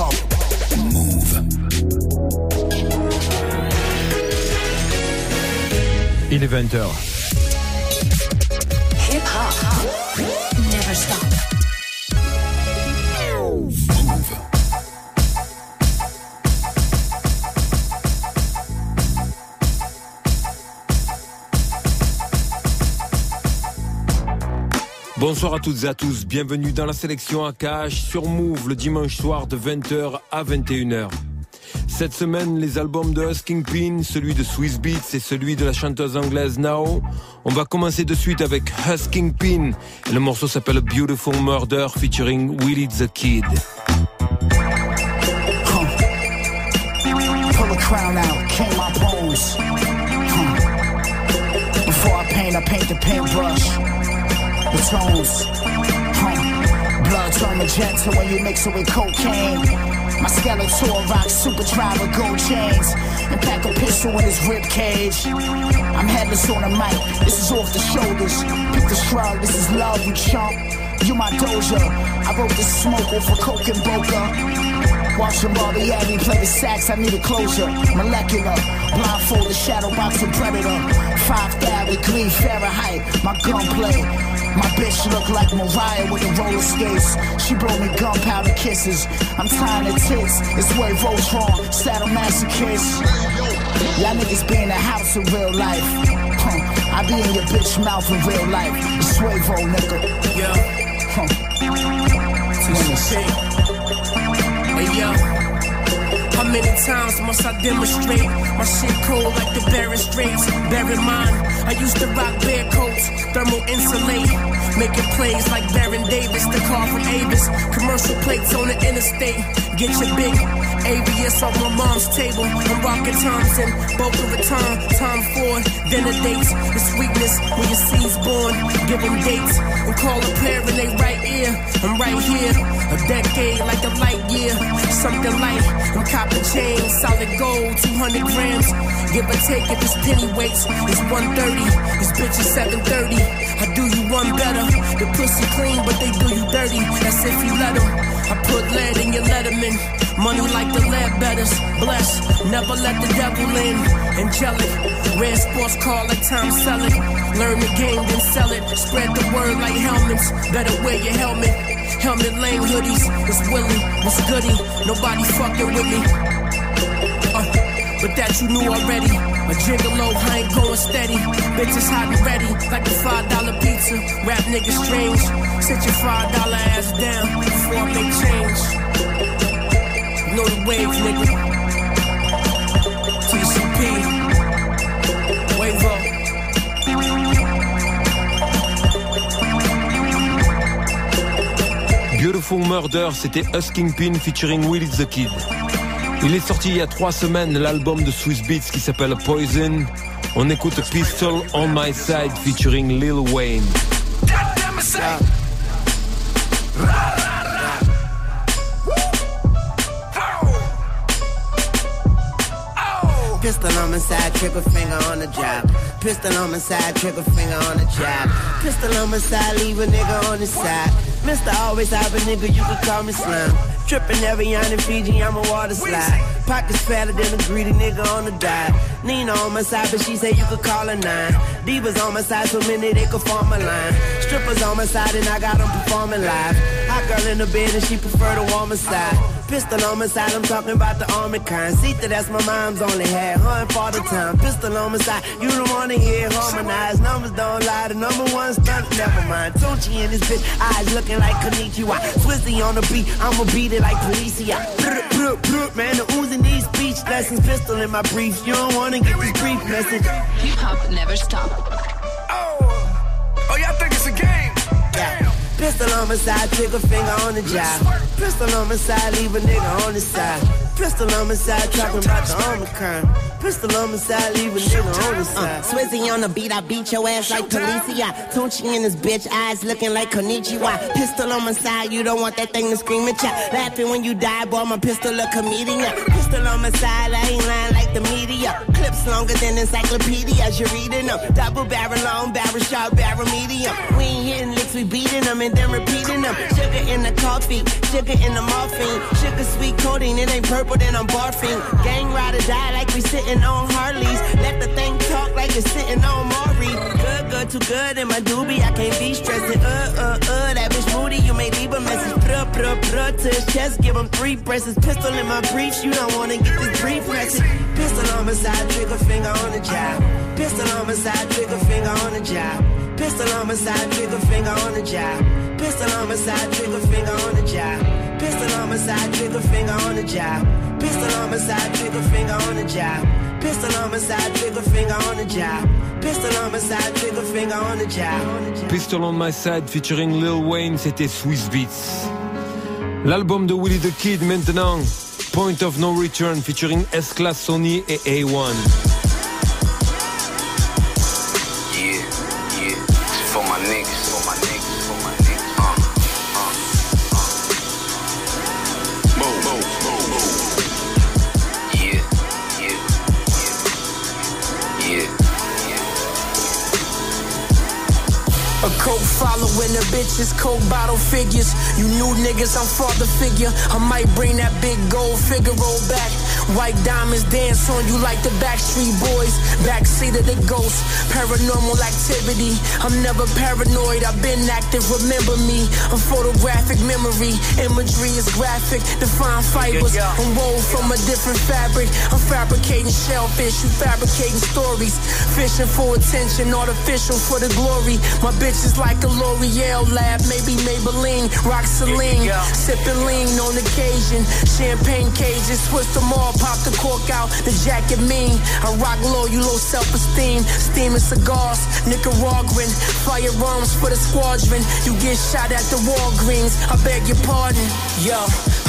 hop. Move. Il est 20h. Hip hop. Never stop. Bonsoir à toutes et à tous, bienvenue dans la sélection AKH sur Move le dimanche soir de 20h à 21h. Cette semaine, les albums de Husking Pin, celui de Swiss Beats et celui de la chanteuse anglaise Now. On va commencer de suite avec Husking Pin. Et le morceau s'appelle Beautiful Murder featuring Willie the Kid. Before I paint, I paint the paintbrush. The tones. Blood turn magenta when you mix it with cocaine. My skeletal rock super tribe with gold chains. And pack a pistol in his rib cage. I'm headless on the mic, this is off the shoulders. Pick the shrug, this is love, you chump. You my doja. I wrote this smoke off for coke and boca. Watching Bobby Abbey play the sax, I need a closure. Molecular, blindfolded shadow boxing predator. Five thou with green Fahrenheit, my gunplay. My bitch look like Mariah with the roller skates. She blow me gunpowder kisses. I'm tying the tits. It's way Voltron, saddle masochist. Y'all niggas be in the house in real life. Huh. I be in your bitch mouth in real life. It's Swavo, nigga. Yeah, Huh. Hey yo, how many times must I demonstrate my shit cold like Barren Straits? Bear in mind, I used to rock bear coats, thermal insulate, making plays like Baron Davis, the car from Avis, commercial plates on the interstate. Get your big ABS off my mom's table. I'm rocking Thompson, Boca Raton, Tom Ford, dinner dates. The sweetness when your seed's born. Giving dates and call a pair in they right ear. I'm right here, a decade like a light year. Something light, I'm copping chains, solid gold, 200 grams. Give or take if it's penny weights, it's 130. This bitch is 730. I do you one better. The pussy clean, but they do you dirty. That's if you let 'em. I put lead in your letterman. Money like the lead betters. Bless, never let the devil in. Angelic, red sports car like Tom Selleck. Learn the game, then sell it. Spread the word like helmets. Better wear your helmet. Helmet lane hoodies. It's Willie, it's goody. Nobody fucking with me. Uh, but that you knew already. A gigolo, I ain't going steady. Bitches hot and ready, like a five dollar pizza. Rap niggas strange. Sit your five dollar ass down before I make change. Know the wave, nigga. Wave up. Beautiful Murder, c'était Husking Pin featuring Willie the Kid. Il est sorti il y a trois semaines l'album de Swiss Beats qui s'appelle Poison. On écoute Pistol on My Side featuring Lil Wayne. Pistol on my side, trigger finger on the job. Pistol on my side, trigger finger on the job. Pistol on my side, leave a nigga on the side. Mister always have a nigga, you can call me Slim. Trippin' every on in Fiji, I'm a water slide. Pockets fatter than a greedy nigga on the dive. Nina on my side, but she say you could call her nine. Divas on my side, so many they could form a line. Strippers on my side, and I got them performing live. Hot girl in the bed, and she prefer the warmer side. Pistol on my side, I'm talking about the army kind. See that that's my mom's only had, her and father time. Pistol on my side, you don't wanna hear harmonized. Numbers don't lie, the number one stunt, never mind. Tunechi in this bitch, eyes looking like Konichiwa. Swizzy on the beat, I'ma beat it like Policia. Man, the oozing these speech lessons. Pistol in my briefs, you don't wanna get this brief message. Hip hop never stop. Oh, Pistol on my side, trigger finger on the job. Pistol on my side, leave a nigga on the side. Pistol on my side, talking about the Omicron. Pistol on my side, leave a nigga on the uh, side. Swizzy on the beat, I beat your ass like Policia. Tunechi in his bitch eyes looking like Konichiwa. Pistol on my side, you don't want that thing to scream at ya. Laughing when you die, boy, my pistol a comedian. Pistol on my side, I ain't lying like the media. Clips longer than encyclopedias, you're reading them. Double barrel, long barrel, short barrel, medium. We ain't hitting licks, we beating them and then repeating them. Sugar in the coffee, sugar in the morphine. Sugar sweet coating, it ain't purple, then I'm barfing. Gang rider die like we sitting on Harleys. Let the thing talk like it's sitting on Maury. Good, good, too good in my doobie, I can't be stressing. Uh, uh, uh, that bitch moody, you may leave a message. Pruh, pruh, pruh, to his chest, give him three presses. Pistol in my briefs, you don't wanna get this brief message. Pistol on my side, trigger finger on the job. Pistol on my side, trigger finger on the job. Pistol on my side, trigger finger on the job. Pistol on my side, trigger finger on the job. Pistol on my side, trigger finger on the job. Pistol on my side, trigger finger on the job. Pistol on my side, trigger finger on the job. Pistol on my side. Pistol on My Side featuring Lil Wayne, c'était Swiss Beats. L'album de Willie the Kid maintenant, Point of No Return featuring S-Class Sony et A1. Following the bitches, coke bottle figures. You new niggas, I'm father figure. I might bring that big gold figure roll back. White diamonds dance on you like the Backstreet Boys. Backseat of the ghost, paranormal activity. I'm never paranoid, I've been active, remember me. A photographic memory, imagery is graphic. Define fibers, I'm wove from a different fabric. I'm fabricating shellfish, you fabricating stories. Fishing for attention, artificial for the glory. My bitch is like a L'Oreal lab, maybe Maybelline, rock Celine. Sipping lean on occasion, champagne cages, twist them all, pop the cork out, the jacket mean. I rock low, you low self-esteem. Steaming cigars, Nicaraguan, firearms for the squadron. You get shot at the Walgreens, I beg your pardon. Yo,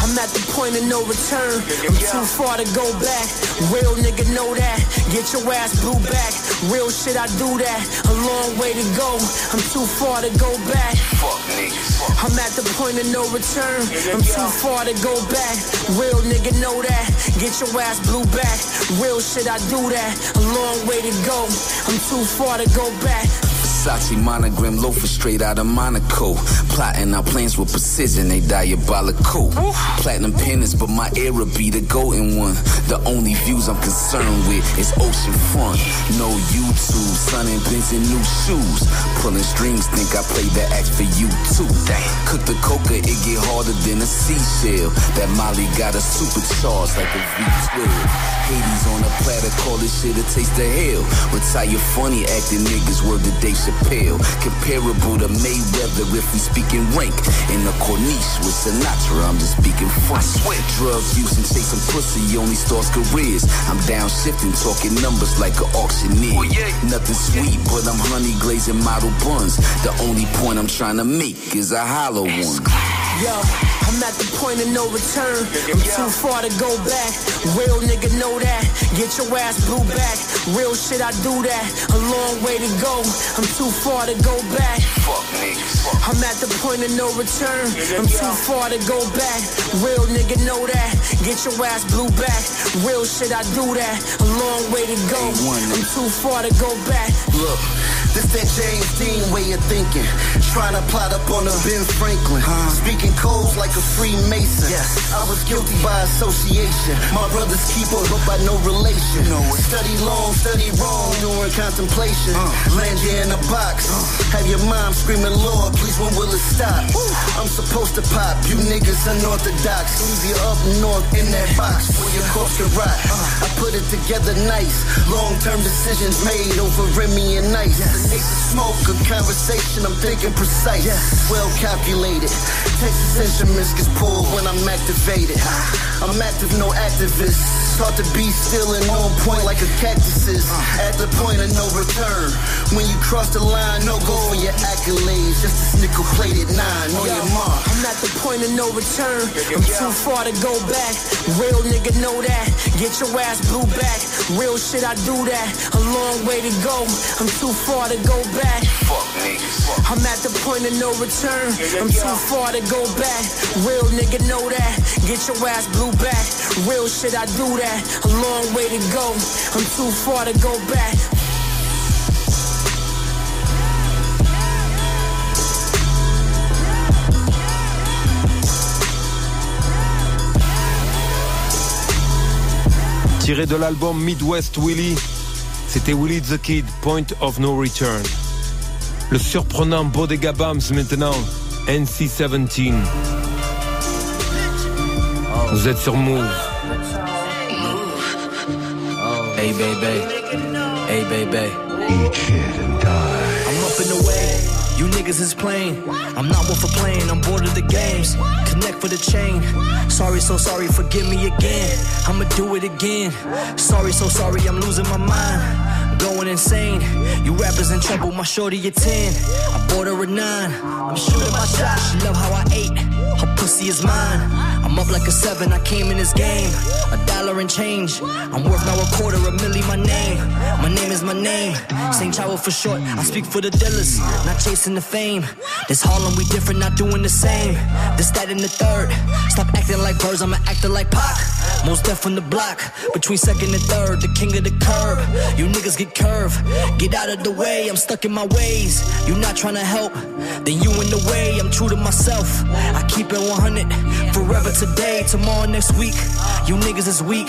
I'm at the point of no return. I'm too far to go back. Real nigga know that. Get your ass blew back. Real shit, I do that. A long way to go. I'm too far to go back. Fuck niggas. I'm at the point of no return. I'm too far to go back. Real nigga know that. Get your ass blew back. Real shit, I do that. A long way to go. I'm too far to go back. Versace monogram loafer straight out of Monaco. Plotting our plans with precision, they diabolical. Platinum pennies, but my era be the golden one. The only views I'm concerned with is ocean front. No YouTube, sun and Benz and new shoes. Pulling strings, think I played the act for you too. Cook the coca, it get harder than a seashell. That Molly got a supercharged like a V12. Hades on a platter, call this shit a taste of hell. Retire funny acting niggas, word to Dave Chappelle. Comparable to Mayweather if we speaking rank. In the Corniche with Sinatra, I'm just speaking French. Drug use and chasing pussy only starts careers. I'm downshifting, talking numbers like an auctioneer. Oh, Nothing sweet, but I'm honey glazing model buns. The only point I'm trying to make is a hollow one. Yo, I'm at the point of no return. I'm too far to go back. Real nigga know that. Get your ass blew back. Real shit, I do that. A long way to go. I'm too far to go back. Fuck niggas. I'm at the point of no return. I'm too far to go back. Real nigga know that. Get your ass blew back. Real shit, I do that. A long way to go. I'm too far to go back. Look, this that James Dean way of thinking. Trying to plot up on a Ben Franklin. Speaking codes like a Freemason. Yes. I was guilty by association. My brother's keeper, but by no relation. No Study long, study wrong during contemplation. Uh. Land you in a box. Uh. Have your mom screaming, Lord, please, when will it stop? I'm supposed to pop. You niggas unorthodox. Leave you up north in that box for your corpse to rot. Uh. I put it together nice. Long term decisions made over Remy and Nice. The niggas smoke, a conversation, I'm thinking precise. Well calculated. Texas instruments gets pulled when I'm activated. I'm active, no activist. Taught to be still and on point like a cactus is. At the point of no return. When you cross the line, no go for your accolades. Just this nickel plated nine on your mark. I'm at the point of no return. I'm too far to go back. Real nigga know that. Get your ass blew back. Real shit, I do that. A long way to go. I'm too far to go back. Fuck niggas. I'm at the point of no return. I'm too far to go back. Real nigga know that. Get your ass blew back. Real shit, I do that. A long way to go. I'm too far to go back. Tiré de l'album Midwest Willie, c'était Willie the Kid, Point of No Return. Le surprenant Bodega Bams maintenant, NC17. Vous êtes sur Move. Hey baby, hey baby. Eat shit and die. I'm up in the way. You niggas is playing. I'm not one for playing. I'm bored of the games. Connect for the chain. Sorry, so sorry. Forgive me again. I'ma do it again. Sorry, so sorry. I'm losing my mind. Going insane. You rappers in trouble. My shorty a 10. I bought her a 9. I'm shooting my shot. She love how I ate. Her pussy is mine. I'm up like a 7. I came in this game. A dollar and change. I'm worth now a quarter, a milli my name. My name is my name. St. Chavo for short. I speak for the dealers, not chasing the fame. This Harlem, we different, not doing the same. This, that, and the third. Stop acting like birds, I'ma acting like Pac. Most deaf on the block. Between second and third, the king of the curb. You niggas get curved. Get out of the way, I'm stuck in my ways. You not trying to help, then you in the way. I'm true to myself. I keep it 100. Forever today, tomorrow, next week. You niggas is weak.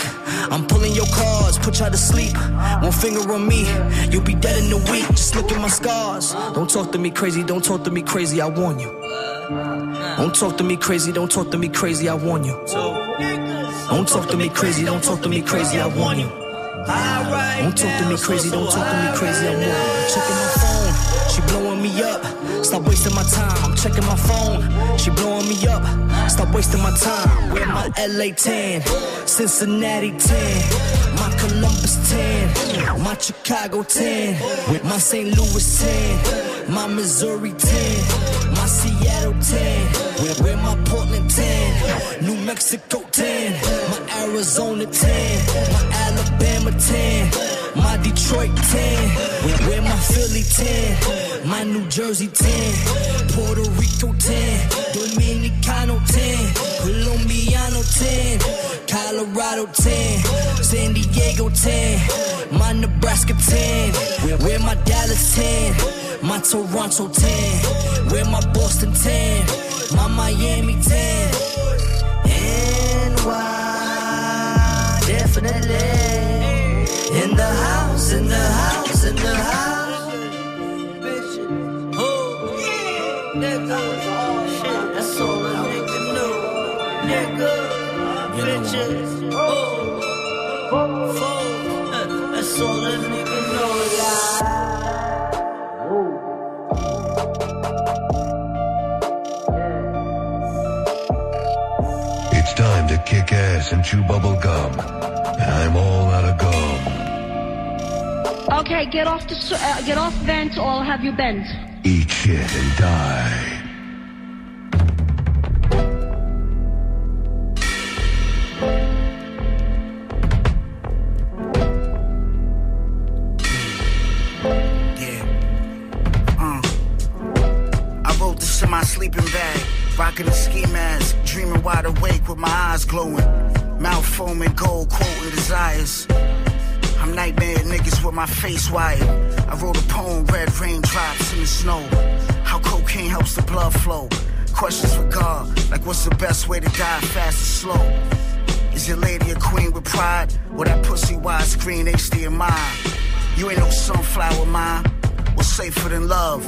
I'm pulling your cards, put y'all to sleep. One finger on me, you'll be dead in a week. Just look at my scars. Don't talk to me crazy, don't talk to me crazy, I warn you. Don't talk to me crazy, don't talk to me crazy, I warn you. Don't talk to me crazy, don't talk to me crazy, I warn you. Don't talk to me crazy, don't talk to me crazy, I warn you. Checking my phone, she blowing me up. Stop wasting my time, I'm checking my phone. She blowing me up. Stop wasting my time. Where my LA 10, Cincinnati 10, my Columbus 10, my Chicago 10, with my St. Louis 10, my Missouri 10, my Seattle 10, where, where my Portland 10, New Mexico 10, my Arizona 10, my Alabama 10, my Detroit 10, where, where my Philly 10, my New Jersey 10, Puerto Rico 10, Dominicano 10, Colombiano 10, Colorado 10, San Diego 10, my Nebraska 10, where, where my Dallas 10, my Toronto 10, where my Boston 10, my Miami 10, NY, definitely. In the house, in the house, in the house. Bitch. Oh, nigga. Shit, that's all a nigga know. Nigga. Bitches. Oh. Four. That's all a nigga know. It's time to kick ass and chew bubble gum. And I'm all out of gum. Okay, get off the uh, get off vent or I'll have you bent. Eat shit and die. Face wired. I wrote a poem, red raindrops in the snow. How cocaine helps the blood flow. Questions for God, like what's the best way to die, fast or slow? Is your lady a queen with pride? Or that pussy widescreen HD in mine? You ain't no sunflower, mine. What's safer than love?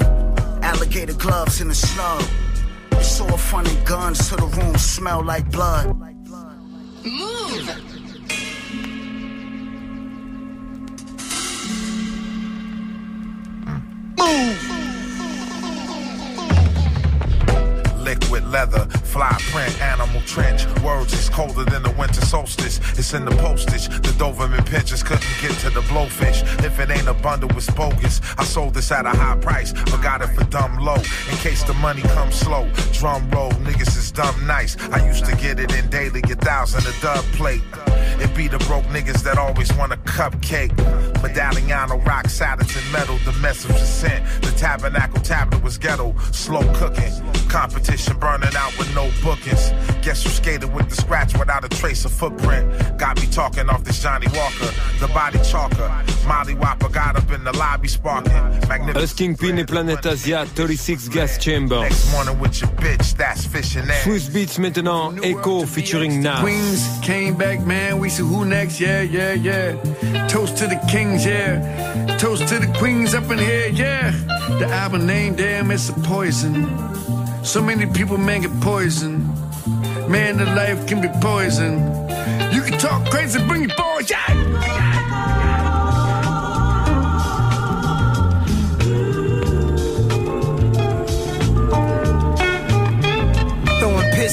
Alligator gloves in the snug. You saw a funny guns to the room smell like blood. Print, animal trench. Words is colder than the winter solstice. It's in the postage. The Doberman pinchers couldn't get to the blowfish. If it ain't a bundle, it's bogus. I sold this at a high price, but got it for dumb low. In case the money comes slow. Drum roll, niggas is dumb nice. I used to get it in daily, a thousand a dub plate. It be the broke niggas that always want a cupcake. Medalliano rock, Saturn metal, the message was sent. The tabernacle tablet was ghetto, slow cooking. Competition burning out with no bookings. Guess you skated with the scratch without a trace of footprint. Got me talking off this Johnny Walker, the body chalker. Molly Whopper got up in the lobby sparking. Hus Kingpin et Planète Asia, 36 Gas Chambers. Next morning with your bitch, that's fishing ass. Swizz Beats maintenant, Echo featuring Nas. Queens came back, man. We see who next, yeah, yeah, yeah. Toast to the kings, yeah. Toast to the queens up in here, yeah. The album name, damn, it's a poison. So many people, man, get poison. Man, the life can be poison. You can talk crazy, bring your boys,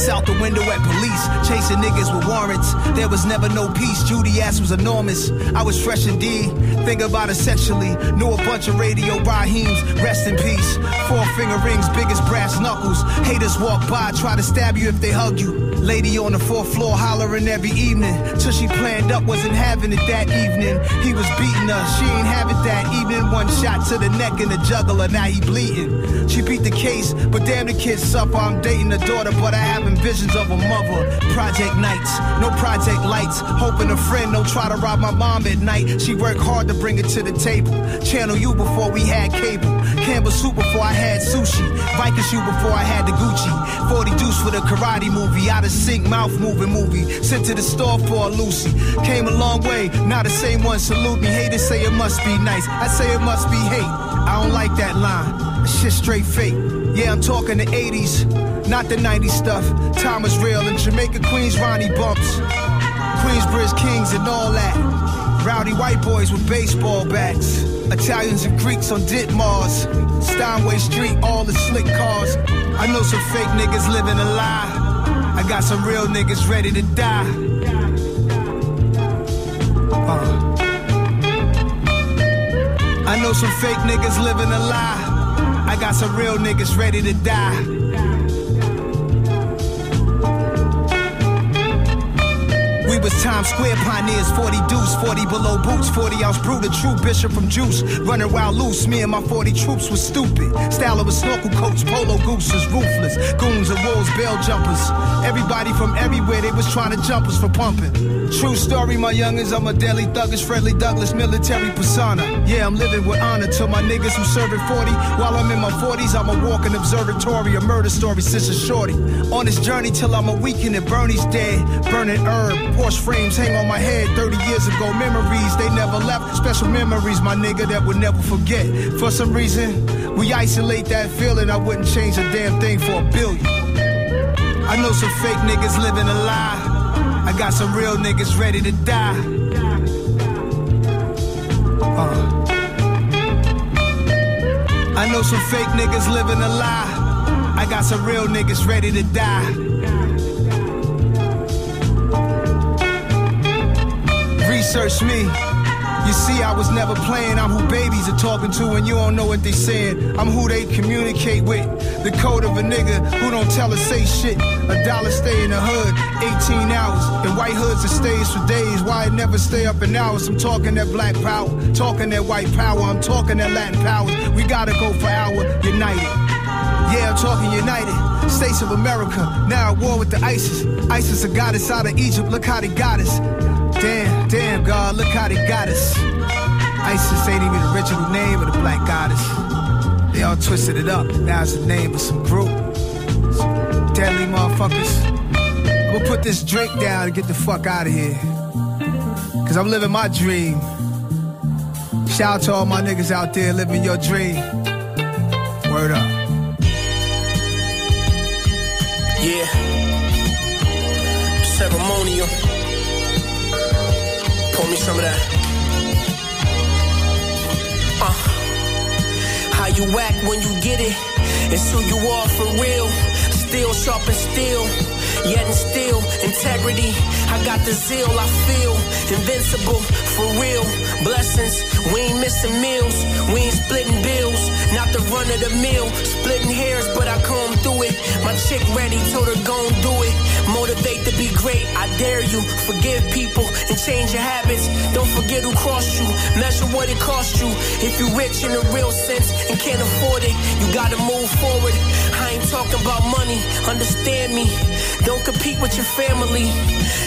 Out the window at police, chasing niggas with warrants. There was never no peace. Judy ass was enormous. I was fresh indeed. Think about it sexually. Knew a bunch of radio Raheems. Rest in peace. Four finger rings, big as brass knuckles. Haters walk by, try to stab you if they hug you. Lady on the fourth floor hollering every evening. Till she planned up, wasn't having it that evening. He was beating her, she ain't have it that evening. One shot to the neck and the juggler, now he bleeding. She beat the case, but damn the kid suffer. I'm dating the daughter, but I having visions of a mother. Project nights, no project lights. Hoping a friend don't try to rob my mom at night. She worked hard to bring it to the table. Channel you before we had cable. Campbell soup before I had sushi. Viking shoe before I had the Gucci. 40 deuce for the karate movie. Sync, mouth moving movie. Sent to the store for a Lucy. Came a long way, now the same one salute me. Haters say it must be nice. I say it must be hate. I don't like that line. Shit straight fake. Yeah, I'm talking the 80s, not the 90s stuff. Time is real in Jamaica, Queens, Ronnie bumps. Queensbridge Kings and all that. Rowdy white boys with baseball bats. Italians and Greeks on Ditmars. Steinway Street, all the slick cars. I know some fake niggas living a lie. Got some real niggas ready to die. Uh. I know some fake niggas living a lie. I got some real niggas ready to die. We was Times Square pioneers, 40 deuce, 40 below boots, 40 ounce brew, the true bishop from juice. Running wild loose, me and my 40 troops was stupid. Style of a snorkel coats, polo gooses, ruthless. Goons and wolves, bell jumpers. Everybody from everywhere, they was trying to jump us for pumping. True story, my youngins, I'm a deadly thuggish, friendly Douglas, military persona. Yeah, I'm living with honor to my niggas who serving 40. While I'm in my 40s, I'm a walking observatory, a murder story sister shorty. On this journey till I'm a weekend and Bernie's dead. Burning herb, Porsche frames hang on my head 30 years ago. Memories, they never left. Special memories, my nigga, that would never forget. For some reason, we isolate that feeling. I wouldn't change a damn thing for a billion. I know some fake niggas living a lie. I got some real niggas ready to die. Uh. I know some fake niggas living a lie. I got some real niggas ready to die. Research me. You see, I was never playing. I'm who babies are talking to, and you don't know what they saying. I'm who they communicate with. The code of a nigga who don't tell or say shit. A dollar stay in the hood, 18 hours. In white hoods, it stays for days. Why it never stay up in hours? I'm talking that black power, talking that white power. I'm talking that Latin power. We gotta go for our united. Yeah, I'm talking united. States of America, now at war with the ISIS. ISIS, a goddess out of Egypt. Look how they got us. Damn, damn, God, look how they got us. ISIS ain't even the original name of the black goddess. They all twisted it up. Now it's the name of some group. Some deadly motherfuckers. I'm gonna put this drink down and get the fuck out of here. Cause I'm living my dream. Shout out to all my niggas out there living your dream. Word up. Yeah. Ceremonial. Pour me some of that. Uh. How you act when you get it? It's who you are for real. Still steel sharpen steel. Yet and still, integrity. I got the zeal, I feel invincible, for real. Blessings, we ain't missing meals, we ain't splitting bills. Not the run of the mill, splitting hairs, but I come through it. My chick ready, told her go and do it. Motivate to be great, I dare you. Forgive people and change your habits. Don't forget who crossed you, measure what it cost you. If you rich in a real sense and can't afford it, you gotta move forward. I ain't talking about money, understand me. Don't compete with your family.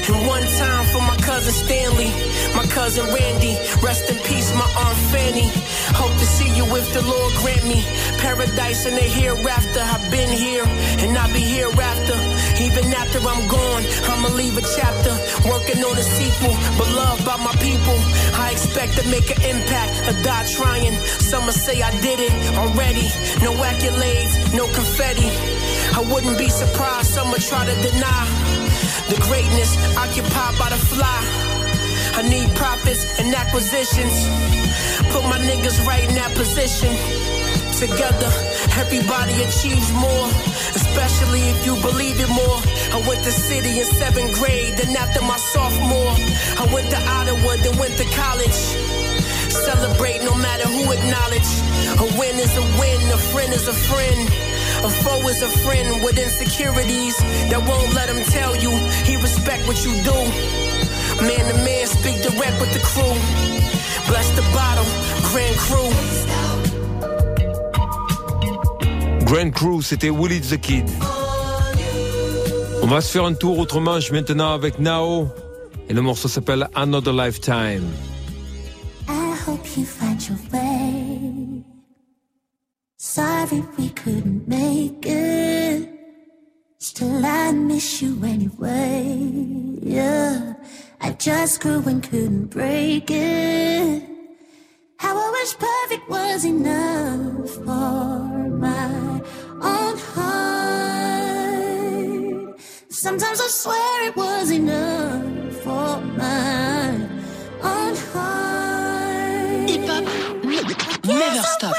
And one time for my cousin Stanley, my cousin Randy. Rest in peace, my aunt Fanny. Hope to see you if the Lord grant me paradise in the hereafter. I've been here and I'll be hereafter. Even after I'm gone, I'ma leave a chapter. Working on a sequel, but loved by my people. I expect to make an impact, or die trying. Some say I did it already. No accolades, no confetti. I wouldn't be surprised some would try to deny the greatness occupied by the fly. I need profits and acquisitions. Put my niggas right in that position. Together, everybody achieves more, especially if you believe it more. I went to city in seventh grade, then after my sophomore, I went to Ottawa, then went to college. Celebrate no matter who acknowledge. A win is a win, a friend is a friend. A foe is a friend with insecurities that won't let him tell you he respect what you do. Man to man, speak direct with the crew. Bless the bottle, Grand Crew. Grand Crew, c'était Willie the Kid. On va se faire un tour autre manche maintenant avec Nao. Et le morceau s'appelle Another Lifetime. I hope you find your way. Couldn't make it. Still, I miss you anyway. Yeah, I just grew and couldn't break it. How I wish perfect was enough for my own heart. Sometimes I swear it was enough for my own heart. Hip hop, never stop.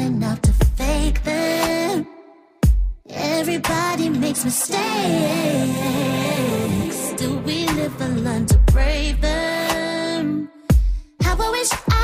Enough to fake them. Everybody makes mistakes. Do we live and learn to brave them? How I wish I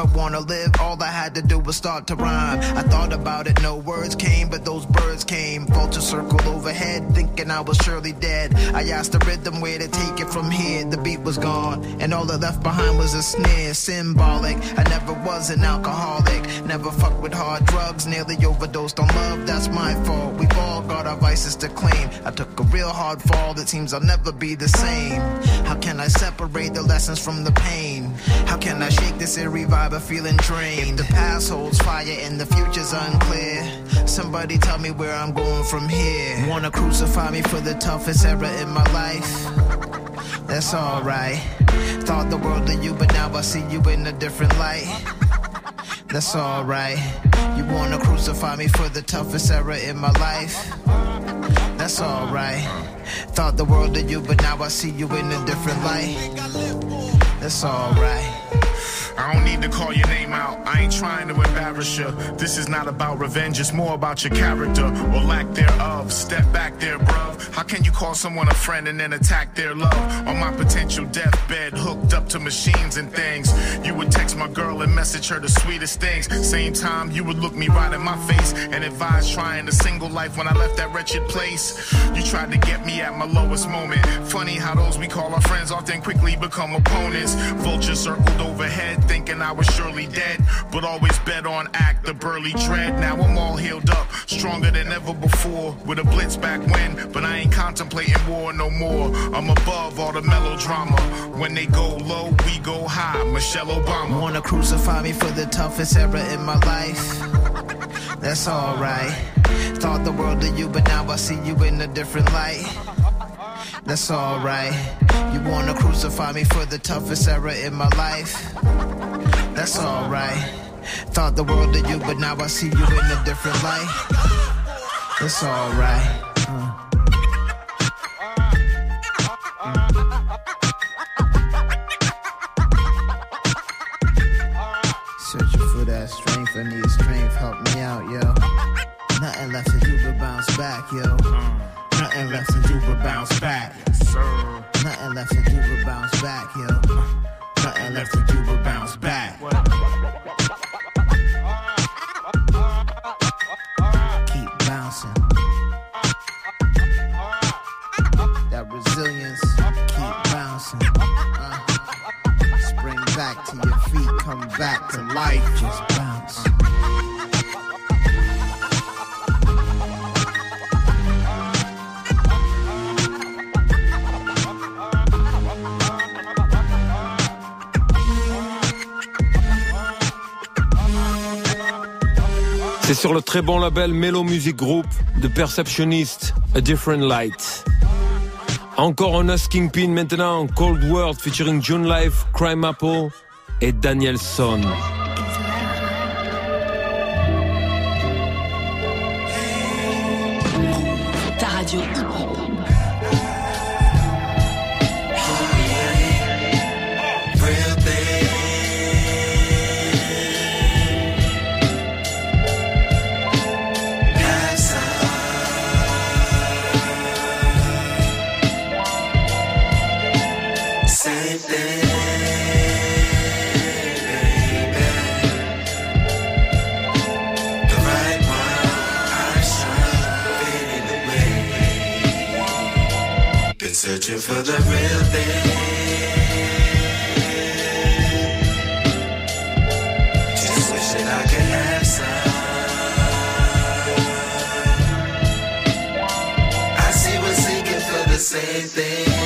I wanna live, all I had to do was start to rhyme. I thought about it, no words came, but those birds came. Vulture circle overhead, thinking I was surely dead. I asked the rhythm where to take it from here. The beat was gone, and all that left behind was a snare, symbolic. I never was an alcoholic, never fucked with hard drugs, nearly overdosed on love. That's my fault. We've all got our vices to claim. I took a real hard fall. It seems I'll never be the same. How can I separate the lessons from the pain? How can I shake this eerie vibe of feeling drained? If the past holds fire and the future's unclear. Somebody tell me where I'm going from here. Wanna crucify me for the toughest era in my life? That's alright. Thought the world of you, but now I see you in a different light. That's alright. You wanna crucify me for the toughest era in my life? That's alright. Thought the world of you, but now I see you in a different light. That's alright. I don't need to call your name out. I ain't trying to embarrass you. This is not about revenge, it's more about your character or lack thereof. Step back there, bruv. How can you call someone a friend and then attack their love? On my potential deathbed, hooked up to machines and things. You would text my girl and message her the sweetest things. Same time, you would look me right in my face and advise trying a single life when I left that wretched place. You tried to get me at my lowest moment. Funny how those we call our friends often quickly become opponents. Vultures circled overhead thinking I was surely dead, but always bet on act the burly dread. Now I'm all healed up, stronger than ever before. With a blitz back when, but I ain't contemplating war no more. I'm above all the melodrama. When they go low, we go high. Michelle Obama. Wanna crucify me for the toughest era in my life? That's alright. Thought the world of you, but now I see you in a different light. That's alright. You wanna crucify me for the toughest era in my life? That's alright. Thought the world of you, but now I see you in a different light. It's alright. Très bon label Mellow Music Group de Perceptionist, A Different Light. Encore un Us Kingpin maintenant, Cold World featuring June Life, Crime Apple et Daniel Son. Ta radio. Searching for the real thing. Just I could have some. I see we're seeking for the same thing,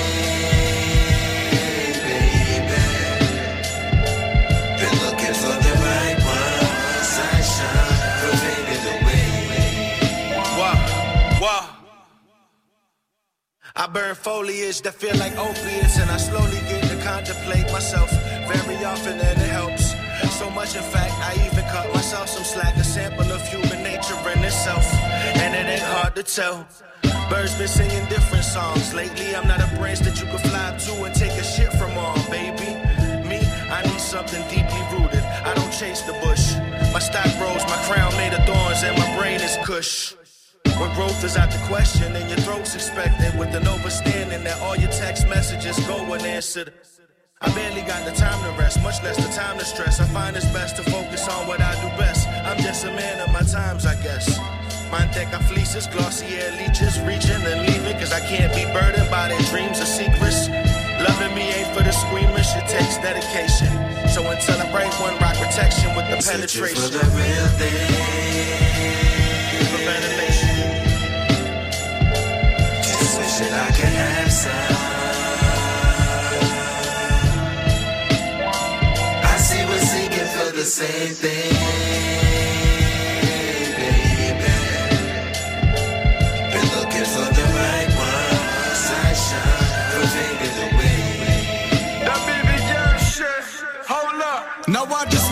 burn foliage that feel like opiates, and I slowly get to contemplate myself. Very often, and it helps. So much, in fact, I even cut myself some slack, a sample of human nature in itself. And it ain't hard to tell. Birds been singing different songs. Lately, I'm not a branch that you can fly to and take a shit from on, baby. Me, I need something deeply rooted. I don't chase the bush. My stock rose, my crown made of thorns, and my brain is cush. When growth is out the question and your throat's expected, with an overstanding that all your text messages go unanswered. I barely got the time to rest, much less the time to stress. I find it's best to focus on what I do best. I'm just a man of my times, I guess. Manteca fleeces, glossier leeches, reaching and leaving, cause I can't be burdened by their dreams or secrets. Loving me ain't for the squeamish, it takes dedication. So until I break one rock protection with the penetration. For the real thing. For I some. I see we're seeking for the same thing, baby. Been looking for the right one. Sunshine, for away. That baby girl shit. Hold up. Now I just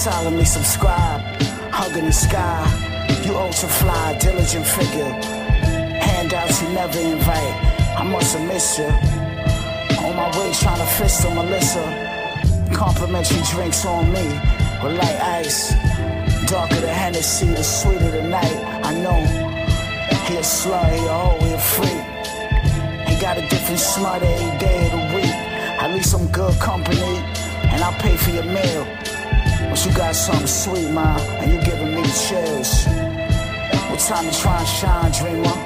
solemnly subscribe, hugging the sky. You ultra fly, diligent figure. Handouts you never invite. I must have missed you. On my way trying to fist on Melissa. Complimentary drinks on me with light ice. Darker the Hennessy, the sweeter the night. I know he a slut, he a hoe, he a freak. He got a different smut every day of the week. At least I'm good company, and I'll pay for your meal. But you got something sweet, ma, and you giving me the chills. What time to try and shine, dreamer?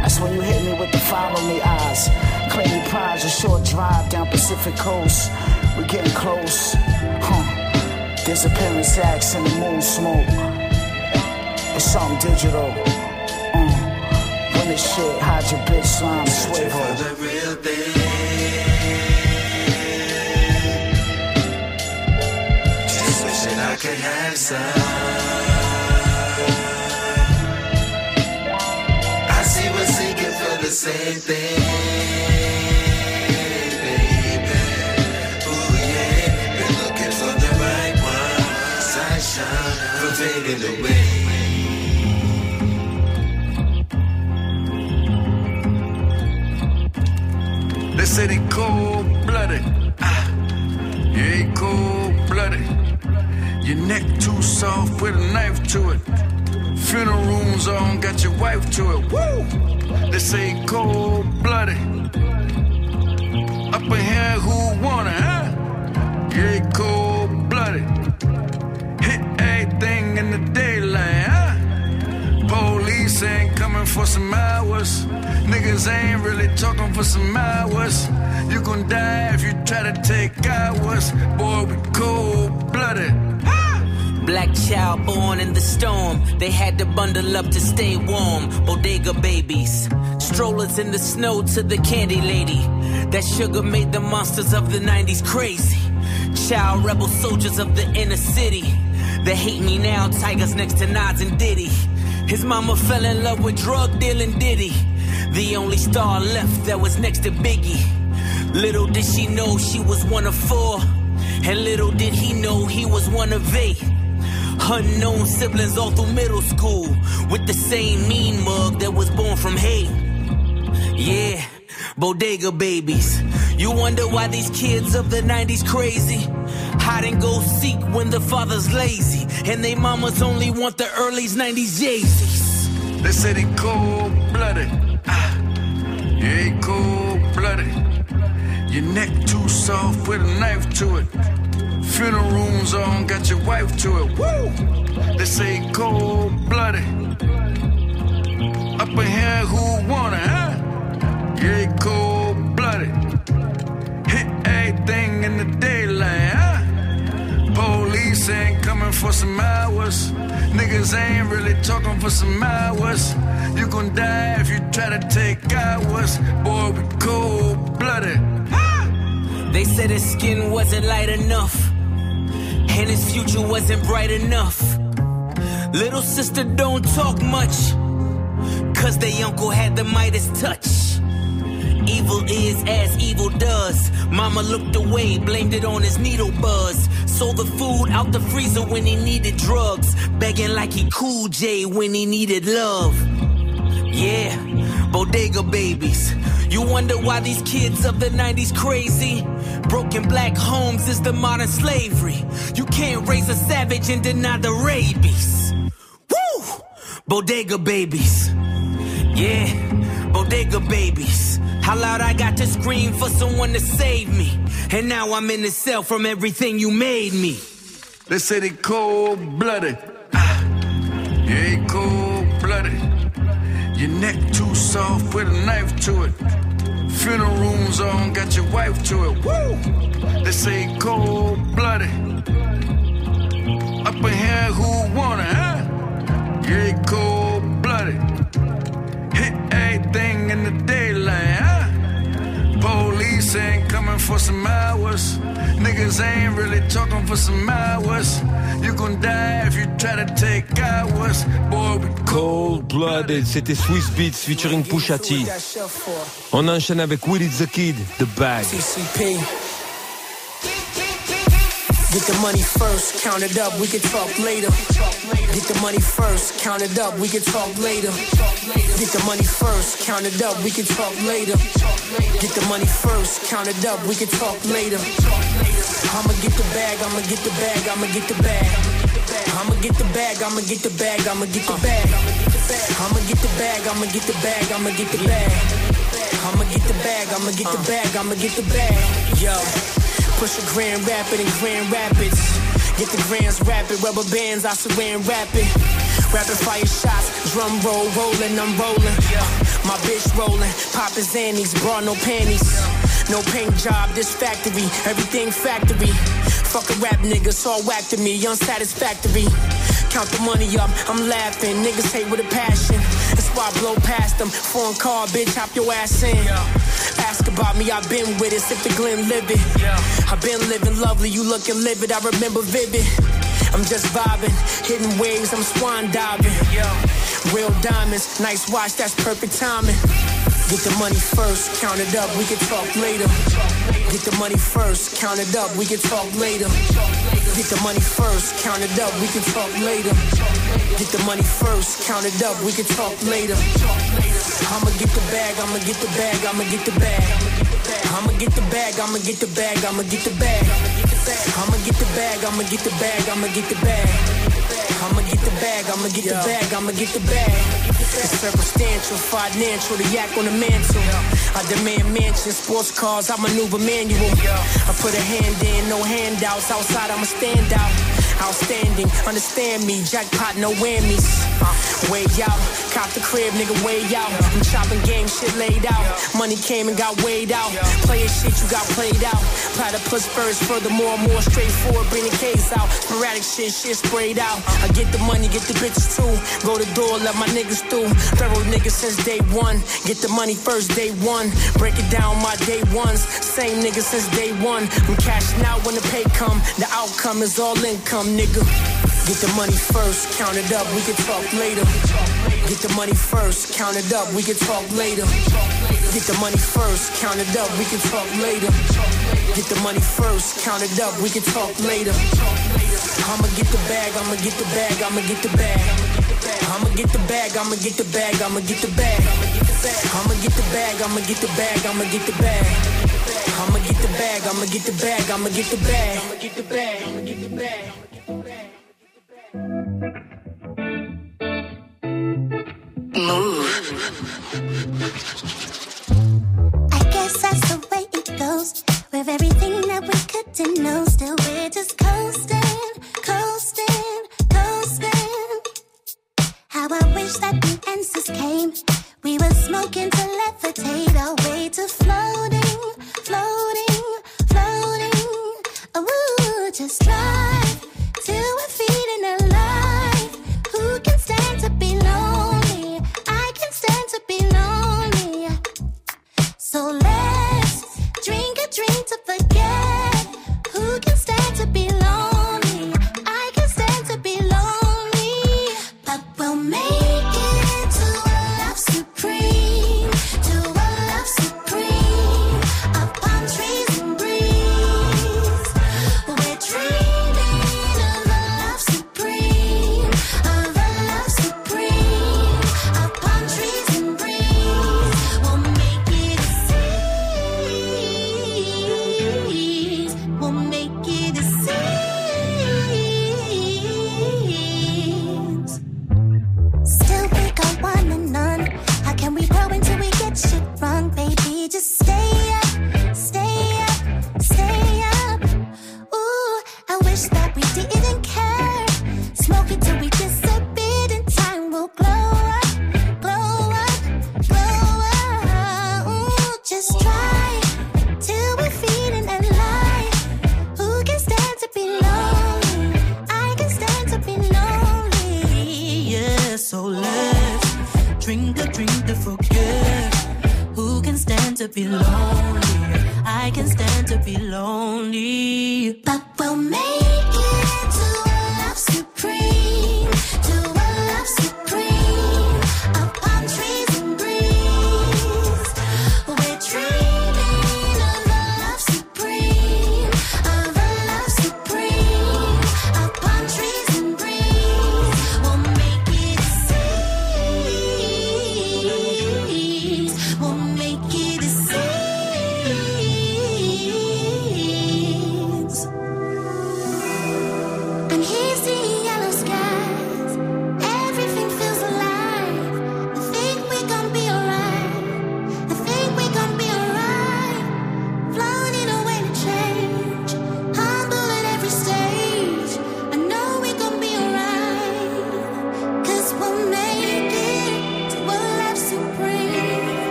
That's when you hit me with the follow me eyes. Claim me prize, a short drive down Pacific Coast. We're getting close, huh? Disappearance acts in the moon smoke. It's something digital. Uh, when this shit, hide your bitch slime, swivel. I have some. I see we're seeking for the same thing, yeah, for away. They cold blooded. Ah, ain't cold blooded. Your neck too soft with a knife to it. Funeral rooms on, got your wife to it. Woo! They say cold blooded. Up in here, who wanna, huh? Ain't cold blooded. Hit everything in the daylight, huh? Police ain't coming for some hours. Niggas ain't really talking for some hours. You gon' die if you try to take ours. Boy, we cold blooded. Black child born in the storm. They had to bundle up to stay warm. Bodega babies. Strollers in the snow to the candy lady. That sugar made the monsters of the 90s crazy. Child rebel soldiers of the inner city. They hate me now, tigers next to Nas and Diddy. His mama fell in love with drug dealing Diddy. The only star left that was next to Biggie. Little did she know she was one of four. And little did he know he was one of eight. Unknown siblings all through middle school. With the same mean mug that was born from hate. Yeah, bodega babies. You wonder why these kids of the 90s crazy? Hide and go seek when the father's lazy. And they mamas only want the early 90s Yeezys. They say they cold blooded. Ah, yeah, cold blooded. Your neck too soft with a knife to it. Funeral rooms on, got your wife to it. Woo! They say cold blooded. Up in here, who want it, huh? Yeah, cold blooded. Hit everything in the daylight, huh? Police ain't coming for some hours. Niggas ain't really talking for some hours. You gon' die if you try to take ours. Boy, we cold blooded. They said his skin wasn't light enough, and his future wasn't bright enough. Little sister don't talk much, cause they uncle had the Midas touch. Evil is as evil does. Mama looked away, blamed it on his needle buzz. Sold the food out the freezer when he needed drugs. Begging like he cool J when he needed love. Yeah, bodega babies. You wonder why these kids of the 90s crazy? Broken black homes is the modern slavery. You can't raise a savage and deny the rabies. Woo! Bodega babies. Yeah, bodega babies. How loud I got to scream for someone to save me. And now I'm in the cell from everything you made me. They say they cold blooded. Ah, yeah, cold blooded. Your neck too soft with a knife to it. Funeral rooms on, got your wife to it. Woo! They say cold blooded. Up in here, who want it, huh? Yeah, cold blooded. Hit everything in the huh? Police ain't coming for some hours. Niggas ain't really talking for some hours. You gon' die if you try to take ours. Boy, we Cold Blooded, c'était Swiss Beats featuring Pusha T. On enchaîne avec Willie the Kid, The Bag. TCP. Get the money first, count it up, we can talk later. Get the money first, count it up, we can talk later. Get the money first, count it up, we can talk later. Get the money first, count it up, we can talk later. I'ma get the bag, I'ma get the bag, I'ma get the bag. I'ma get the bag, I'ma get the bag, I'ma get the bag. I'ma get the bag, I'ma get the bag, I'ma get the bag. I'ma get the bag, I'ma get the bag, I'ma get the bag. Yo, push a grand rapid in Grand Rapids. Get the grands rapid, rubber bands, I saran rapid. Rapid fire shots, drum roll, rolling, I'm rolling. My bitch rolling, poppin' zannies, bra no panties. No paint job, this factory, everything factory. Fuck a rap nigga, so whack to me, unsatisfactory. Count the money up, I'm laughing. Niggas hate with a passion. Why I blow past them. Foreign car, bitch, hop your ass in. Ask about me, I've been with it, sip the Glenlivet. I've been living lovely, you looking livid, I remember vivid. I'm just vibing, hitting waves, I'm swan diving. Real diamonds, nice watch, that's perfect timing. Get the money first, count it up, we can talk later. Get the money first, count it up, we can talk later. Get the money first, count it up, we can talk later. Get the money first, count it up, we can talk later. I'ma get the bag, I'ma get the bag, I'ma get the bag. I'ma get the bag, I'ma get the bag, I'ma get the bag. I'ma get the bag, I'ma get the bag, I'ma get the bag. I'ma get the bag, I'ma get the bag, I'ma get the bag. It's circumstantial, financial, the yak on the mantle. I demand mansions, sports cars, I maneuver manual. I put a hand in, no handouts. Outside, I'ma stand out. Outstanding, understand me, jackpot, no whammies. Way out, cop the crib, nigga, way out. I'm chopping game shit laid out. Money came and got weighed out. Playing shit, you got played out. Platypus first, furthermore, more straightforward, bring the case out. Sporadic shit, shit sprayed out. I get the money, get the bitches too. Go to door, let my niggas through. Thorough niggas since day one. Get the money first, day one. Break it down, my day ones. Same nigga since day one. I'm cashing out when the pay come. The outcome is all income, nigga. Get the money first, count it up, we can talk later. Get the money first, count it up, we can talk later. Get the money first, count it up, we can talk later. Get the money first, count it up, we can talk later. I'ma get the bag, I'ma get the bag, I'ma get the bag. I'ma get the bag, I'ma get the bag, I'ma get the bag. I'ma get the bag, I'ma get the bag, I'ma get the bag. I'ma get the bag, I'ma get the bag, I'ma get the bag. I'ma get the bag, I'ma get the bag. I guess that's the way it goes. With everything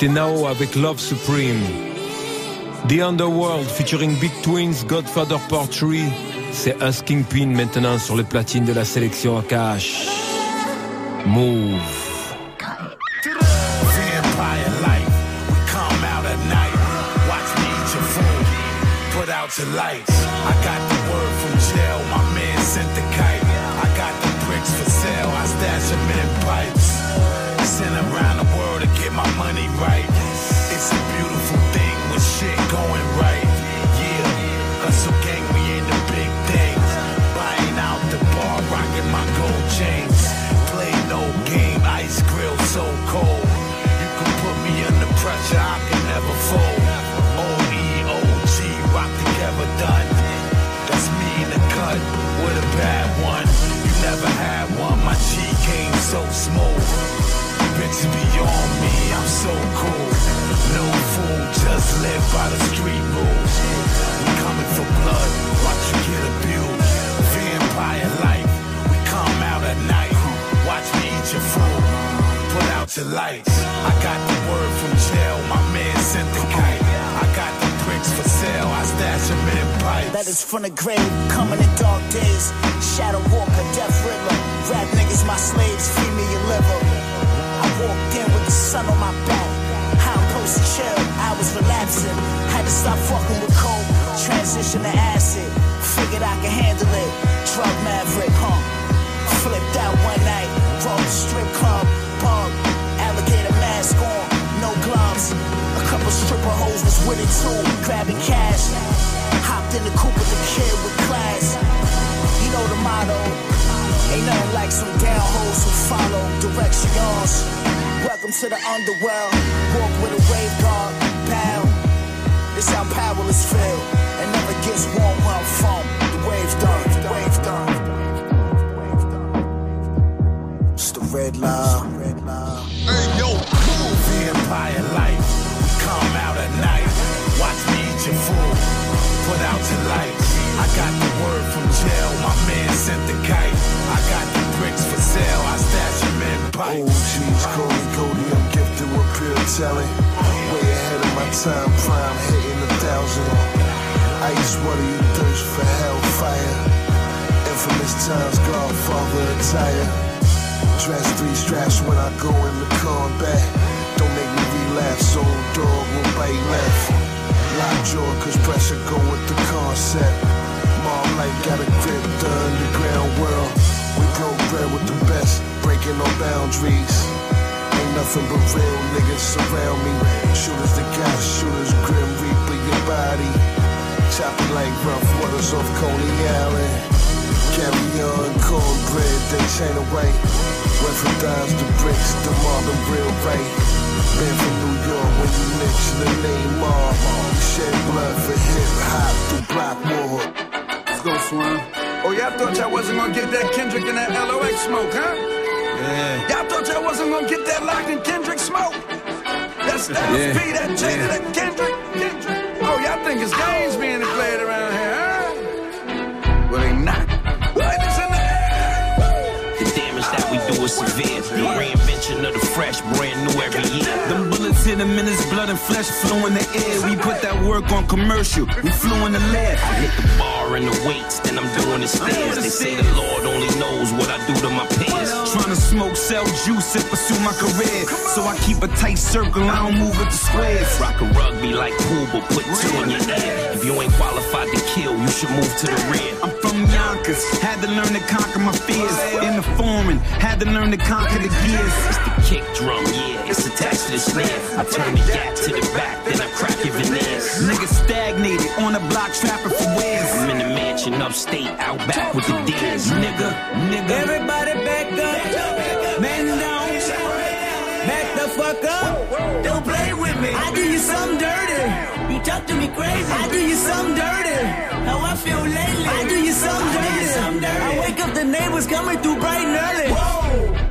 C'était Nao avec Love Supreme. The Underworld featuring Big Twins, Godfather Portree. C'est Us Kingpin maintenant sur les platines de la sélection. Move. Watch me eat your lights. I got the word from jail, my man sent the kite. I got the bricks for sale, I stash them in pipes. Send around Bitches be on me, I'm so cool. No fool, just live by the street rules. We coming for blood, watch you get abused. Vampire life, we come out at night. Watch me eat your food, put out your lights. I got the word from jail, my man sent the kite. I got the bricks for sale, I stash them in pipes. Letters from the grave, coming in dark days. Shadow Walker, Death Riddler. Rap niggas, my slaves, feed me your liver. Walked in with the sun on my back. I'm to chill, I was relapsing. Had to stop fucking with coke, transition to acid. Figured I could handle it. Drug maverick, huh? Flipped out one night, rolled strip club, pub, alligator mask on, no gloves. A couple stripper hoes was with it too, grabbing cash. Hopped in the coupe with the kid with class. You know the motto. Ain't nothing like some down hoes who follow directions. Welcome to the underworld. Walk with a wave guard, pal. This how powerless feel. And never gets warm I'm from. The wave done, the wave done. It's the red line. When I go into combat. Don't make me relapse, old dog will bite left. Lockjaw, cause pressure go with the concept. Mom life got a grip, the underground world. We broke bread with the best, breaking no boundaries. Ain't nothing but real niggas surround me. Shooters the gas, shooters grim reaper your body. Chopping like rough waters off Coney Island. Carry on, cornbread, they chain away. Went from dimes to bricks, the marble real right. Man from New York, when you mention the name Mob, shed blood for hip hop through Blackmore. Let's go, Swan. Oh, y'all thought y'all wasn't gonna get that Kendrick and that LOX smoke, huh? Yeah. Y'all thought y'all wasn't gonna get that Lock and Kendrick smoke? That Styles Yeah. P, that Jada, Yeah. that Kendrick, Kendrick. Oh, y'all think it's games being played around here, huh? Well, they not. Severe. The reinvention of the fresh, brand new every year. Them bullets hit him in his blood and flesh flew in the air. We put that work on commercial. We flew in the lead. I hit the bar and the weights, then I'm doing the stairs. They say the Lord only knows what I do to my peers. Trying to smoke, sell juice, and pursue my career. So I keep a tight circle, I don't move with the squares. Rock a rugby like pool, but put two in your ear. If you ain't qualified to kill, you should move to the rear. I'm from Yonkers, had to learn to conquer my fears. In the foreign, had to learn to conquer the gears. It's the kick drum, yeah, it's attached to the snare. I turn the gap to the back, then I crack your veneers. Niggas stagnated on the block trapping for wares. I'm in the mansion upstate, out back with the deers. Nigga, nigga. Everybody back up, man down, back the fuck up. Don't play with me. I do you something dirty. You talk to me crazy. I do you something dirty. How I feel lately. I do you something dirty. I wake up the neighbors coming through bright and early.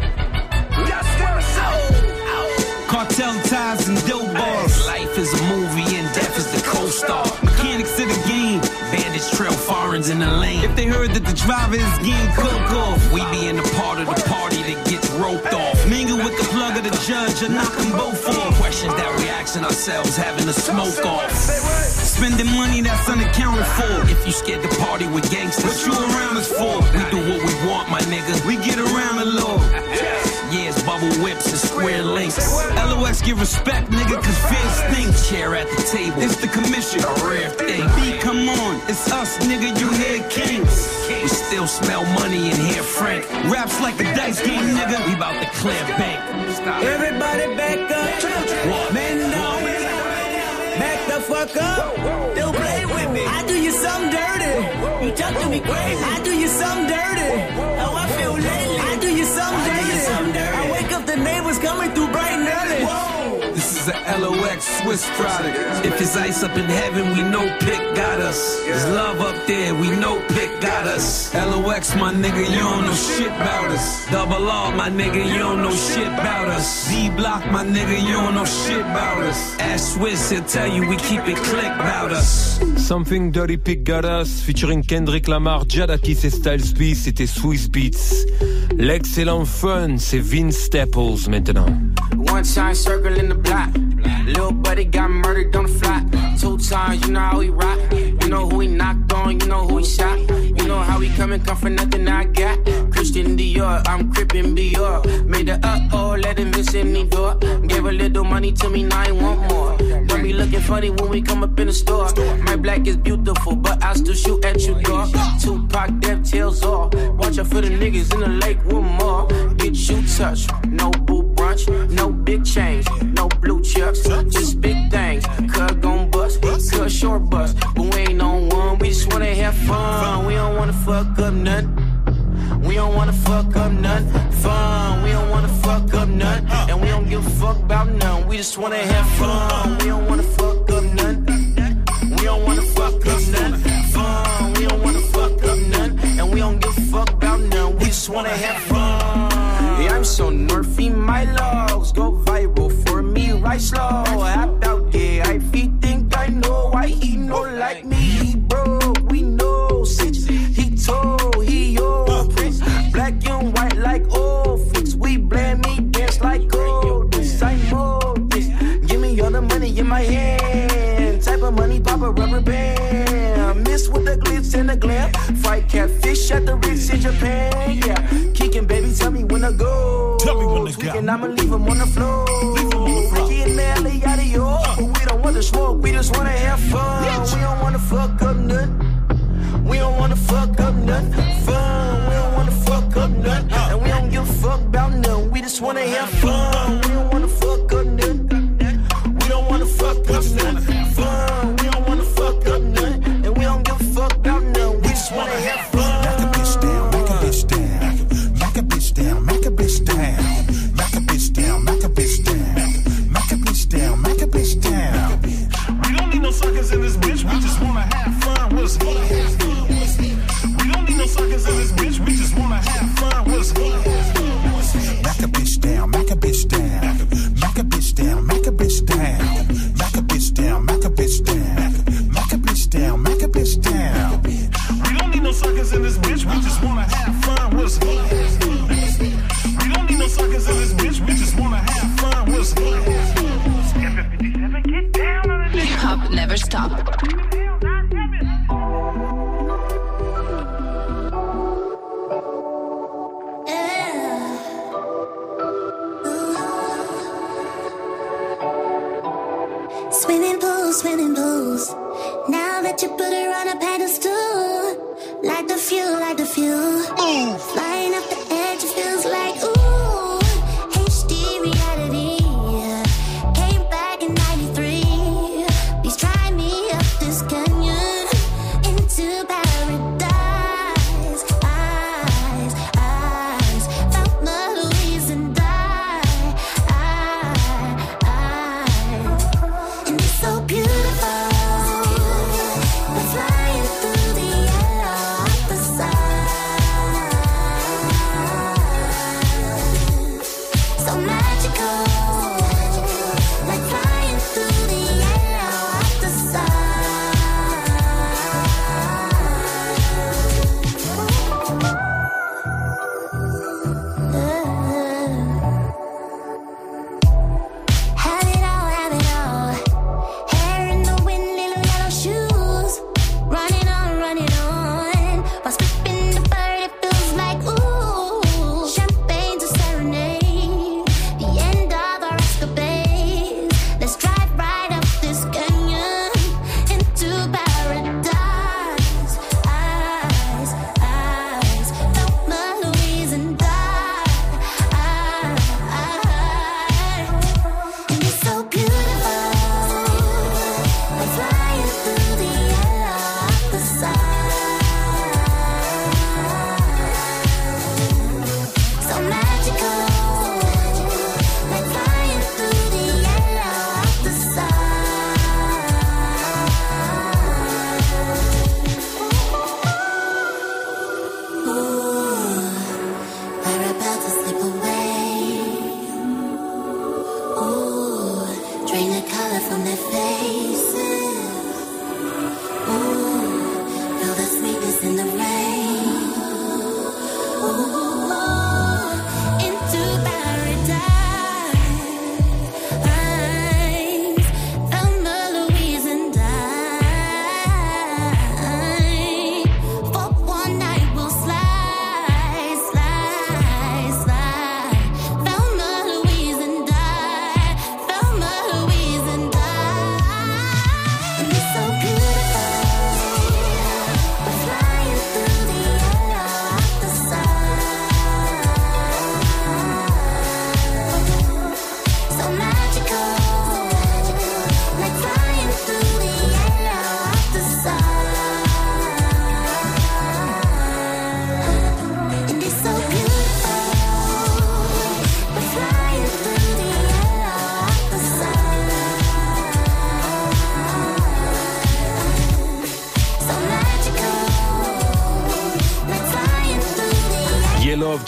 Cartel ties and dope bars. Life is a movie and death is the co-star. Mechanics of the game. Bandits trail foreigns in the lane. If they heard that the driver is getting cook off, We be in the part of the party that gets roped off. mingle with the plug of the judge and knock them both off. Questions that we asking ourselves, having a smoke off. Spending money that's unaccounted for. If you scared to party with gangsters, What you around us for? we do what we want, my nigga. We get around the law. It's whips and square links. LOX give respect, nigga, cause fear stinks. Chair at the table, It's the commission. a rare thing. B, come on, it's us, nigga, you hear kings. We still smell money in here, Frank. Raps like a dice game, nigga. We bout to clear bank. Everybody back up, man down, back the fuck up. Don't play with me. I do you something dirty. You talk to me crazy. I do you something dirty. Neighbors coming through bright and early. Is LOX Swiss product. If it's ice up in heaven, we know Pick got us. There's love up there, we know Pick got us. LOX, my nigga, you don't know shit about us. Double R, my nigga, you don't know shit about us. D Block, my nigga, you don't know shit about us. Ask Swiss, he'll tell you we keep it click about us. Something Dirty Pig Got Us, featuring Kendrick Lamar, Jadakis et Styles P, c'était Swiss Beats. L'excellent fun, c'est Vince Staples maintenant. One time circle the block. Little buddy got murdered on the fly. Two times, you know how he rock. You know who he knocked on, you know who he shot. You know how he come and come for nothing I got. Christian Dior, I'm crippin' Dior. Made the uh oh, let him miss any door. Gave a little money to me, now I want more. Don't be looking funny when we come up in the store. My black is beautiful, but I still shoot at you, dog. Tupac, death tails off. Watch out for the niggas in the lake with more. Get you touched, no boo no big chains, no blue chucks, just big things. Cuz gon' bust, cuz short bust. But we ain't on one, we just wanna have fun. We don't wanna fuck up nothing. We don't wanna fuck up none fun. We don't wanna fuck up none, and we don't give a fuck about none. We just wanna have fun. We don't wanna fuck up none. We don't wanna fuck up none fun. We don't wanna fuck up none, and we don't give a fuck about none. We just wanna have fun. I'm so Northy, my logs go viral for me, right slow. Act out, yeah, I feel think I know why he no like me. He broke, we know, since he told he old prince. Black and white like old flicks, we blame me, dance like gold. This I this. Give me all the money in my hand. Type of money, pop a rubber band. Miss with the glitz and the glam. Fight catfish at the Ritz in Japan, yeah wanna go. Tell me when they go. And I'ma leave them on the floor. Leave them on the floor. Ricky and Nelly, yada yo. Uh. But we don't wanna smoke, we just wanna have fun. We don't wanna fuck up.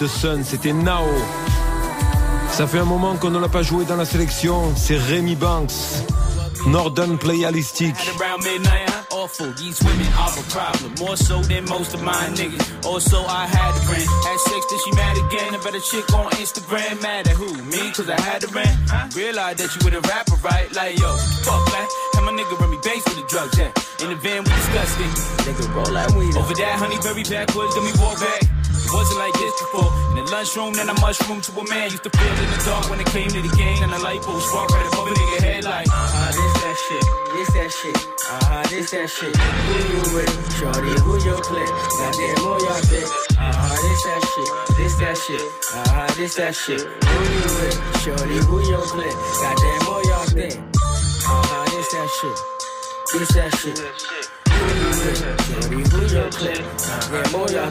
The Sun, c'était Nao. Ça fait un moment qu'on ne l'a pas joué dans la sélection, c'est Rémi Banks. Northern Playalistic. Around midnight, huh? awful. These women are a problem, more so than most of my niggas. Also, I had a friend, had sex, then she mad again. A better chick on Instagram, mad at who? Me, cause I had a rent. Realized that you with a rapper, right? Like, yo, fuck, man. Had my nigga run me base with the drugs, yeah. In the van, we discussed it. Nigga, roll that weed. Over that honey, very backwards, then we walk back. Wasn't like this before. In the lunchroom, then I mushroom to a man. Used to feel in the dark when it came to the game. And the light bulb spark right above a nigga head like, uh-huh, this that shit, this that shit, uh-huh, this that shit. Who you with? Shorty, who your click? Goddamn, who y'all thick? Uh-huh, this that shit, this that shit, uh-huh, this that shit. Who you with? Shorty, who your click? Goddamn, who y'all thick? Uh-huh, this that shit, this that shit. Who you with? Shorty, who your click? Goddamn, who y'all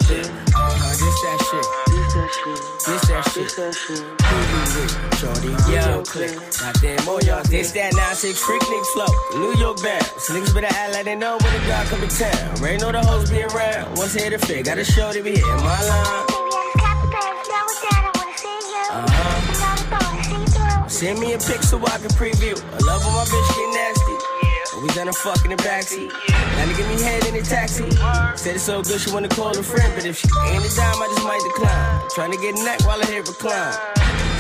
thick? Uh-huh, this that shit. This that shit. Who you with? Shorty, who your click? Goddamn, who y'all? This that 9-6 freak nigga flow, New York bound. So niggas better act like they know when the God come to town. Already know the hoes be around. Once hit the fit, got a show to be hitting my line. Uh-huh. Send me a pic so I can preview. I love when my bitch get nasty. Always done the fuck in the backseat. Now to give me head in the taxi. Said it's so good she wanna call a friend, but if she ain't a dime, I just might decline. Trying to get neck while I hit recline.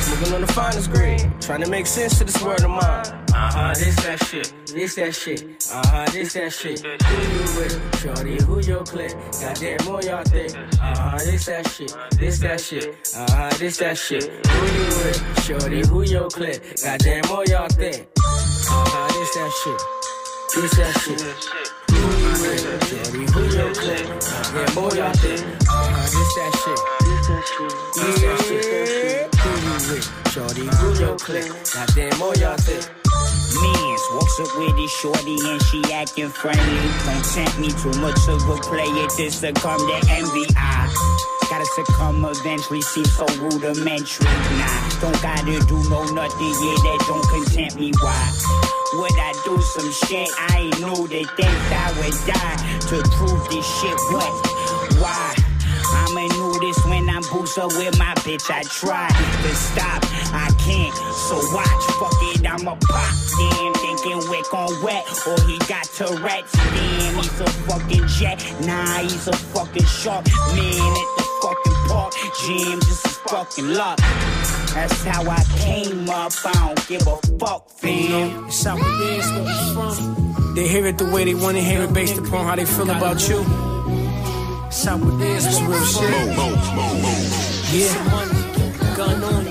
Smoking on the finest grade. Trying to make sense to this world of mine. Uh-huh, this that shit. This that shit. Uh-huh, this that shit. Who you with? Shorty, who your click? Goddamn, who y'all think? Uh-huh, this that shit. This that shit. Uh-huh, this that shit. Who you with? Shorty, who your click? Goddamn, who y'all think? Uh-huh, this that shit. This that shit. Shorty, who your click? Goddamn, who y'all? Uh-huh, this that shit. This that shit. Who you with? Shorty, who your click? Goddamn, who y'all think? Mans walks up with his shorty and she acting friendly. Don't tempt me too much of a player to succumb to envy. I gotta succumb eventually, seem so rudimentary. Nah, don't gotta do no nothing, yeah, that don't content me. Why? Would I do some shit I ain't knew that think I would die to prove this shit? What? Why? I'ma know this when I'm booster with my bitch. I try to stop, I can't. So watch, fuck it, I'ma pop. Damn, thinking we're wet, or he got Tourette's. Damn, he's a fucking jet. Nah, he's a fucking shark. Man at the fucking park, jam just his fucking luck. That's how I came up. I don't give a fuck, fam. It's how we is. They hear it the way they want to hear it based upon how they feel about you. It is, real shit. Yeah. Gun on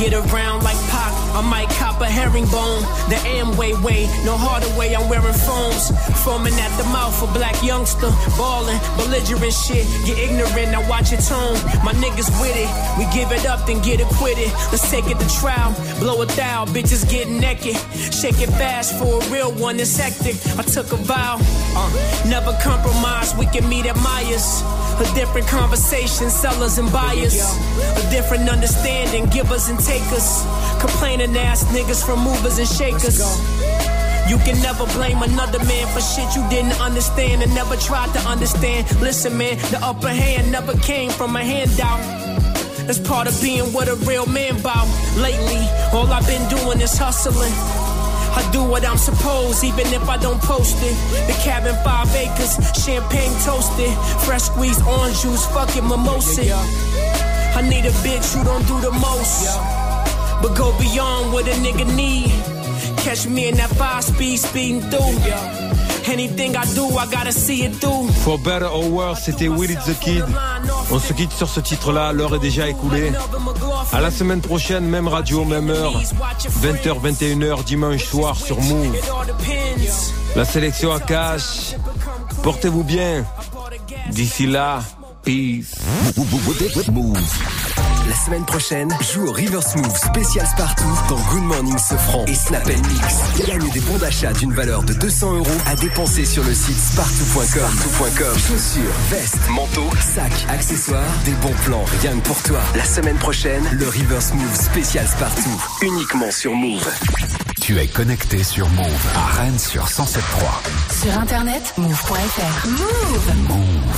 get around like Pac, I might cop a herringbone. The Amway way, no harder way, I'm wearing phones. Foaming at the mouth, a black youngster. Ballin', belligerent shit, get ignorant, now watch your tone. My niggas with it, we give it up, then get acquitted. Let's take it to trial, blow it down, bitches get naked. Shake it fast for a real one, it's hectic. I took a vow, uh, never compromise, we can meet at Myers. A different conversation, sellers and buyers. A different understanding, givers and takers. Complaining ass niggas from movers and shakers. You can never blame another man for shit you didn't understand and never tried to understand. Listen, man, the upper hand never came from a handout. That's part of being what a real man bout. Lately, all I've been doing is hustling. I do what I'm supposed, even if I don't post it. The cabin, five acres, champagne toasted, fresh squeezed orange juice, fucking mimosa. I need a bitch who don't do the most, but go beyond what a nigga need. Catch me in that five speed, speeding through. Anything I do, I gotta see it through. For better or worse, c'était Willy the Kid. On se quitte sur ce titre-là, l'heure est déjà écoulée. À la semaine prochaine, même radio, même heure. 20h, 21h, dimanche soir sur Move. La sélection à cash. Portez-vous bien. D'ici là, peace. Move. La semaine prochaine, joue au River Smooth spécial Spartoo dans Good Morning Sofran et Snap Mix. Gagne des bons d'achat d'une valeur de 200 euros à dépenser sur le site spartoo.com. Spartoo.com. Chaussures, vestes, manteaux, sacs, accessoires, des bons plans rien que pour toi. La semaine prochaine, le River Smooth spécial Spartoo. Uniquement sur Move. Tu es connecté sur Move à Rennes sur 107.3. Sur internet, move.fr. Move. Move.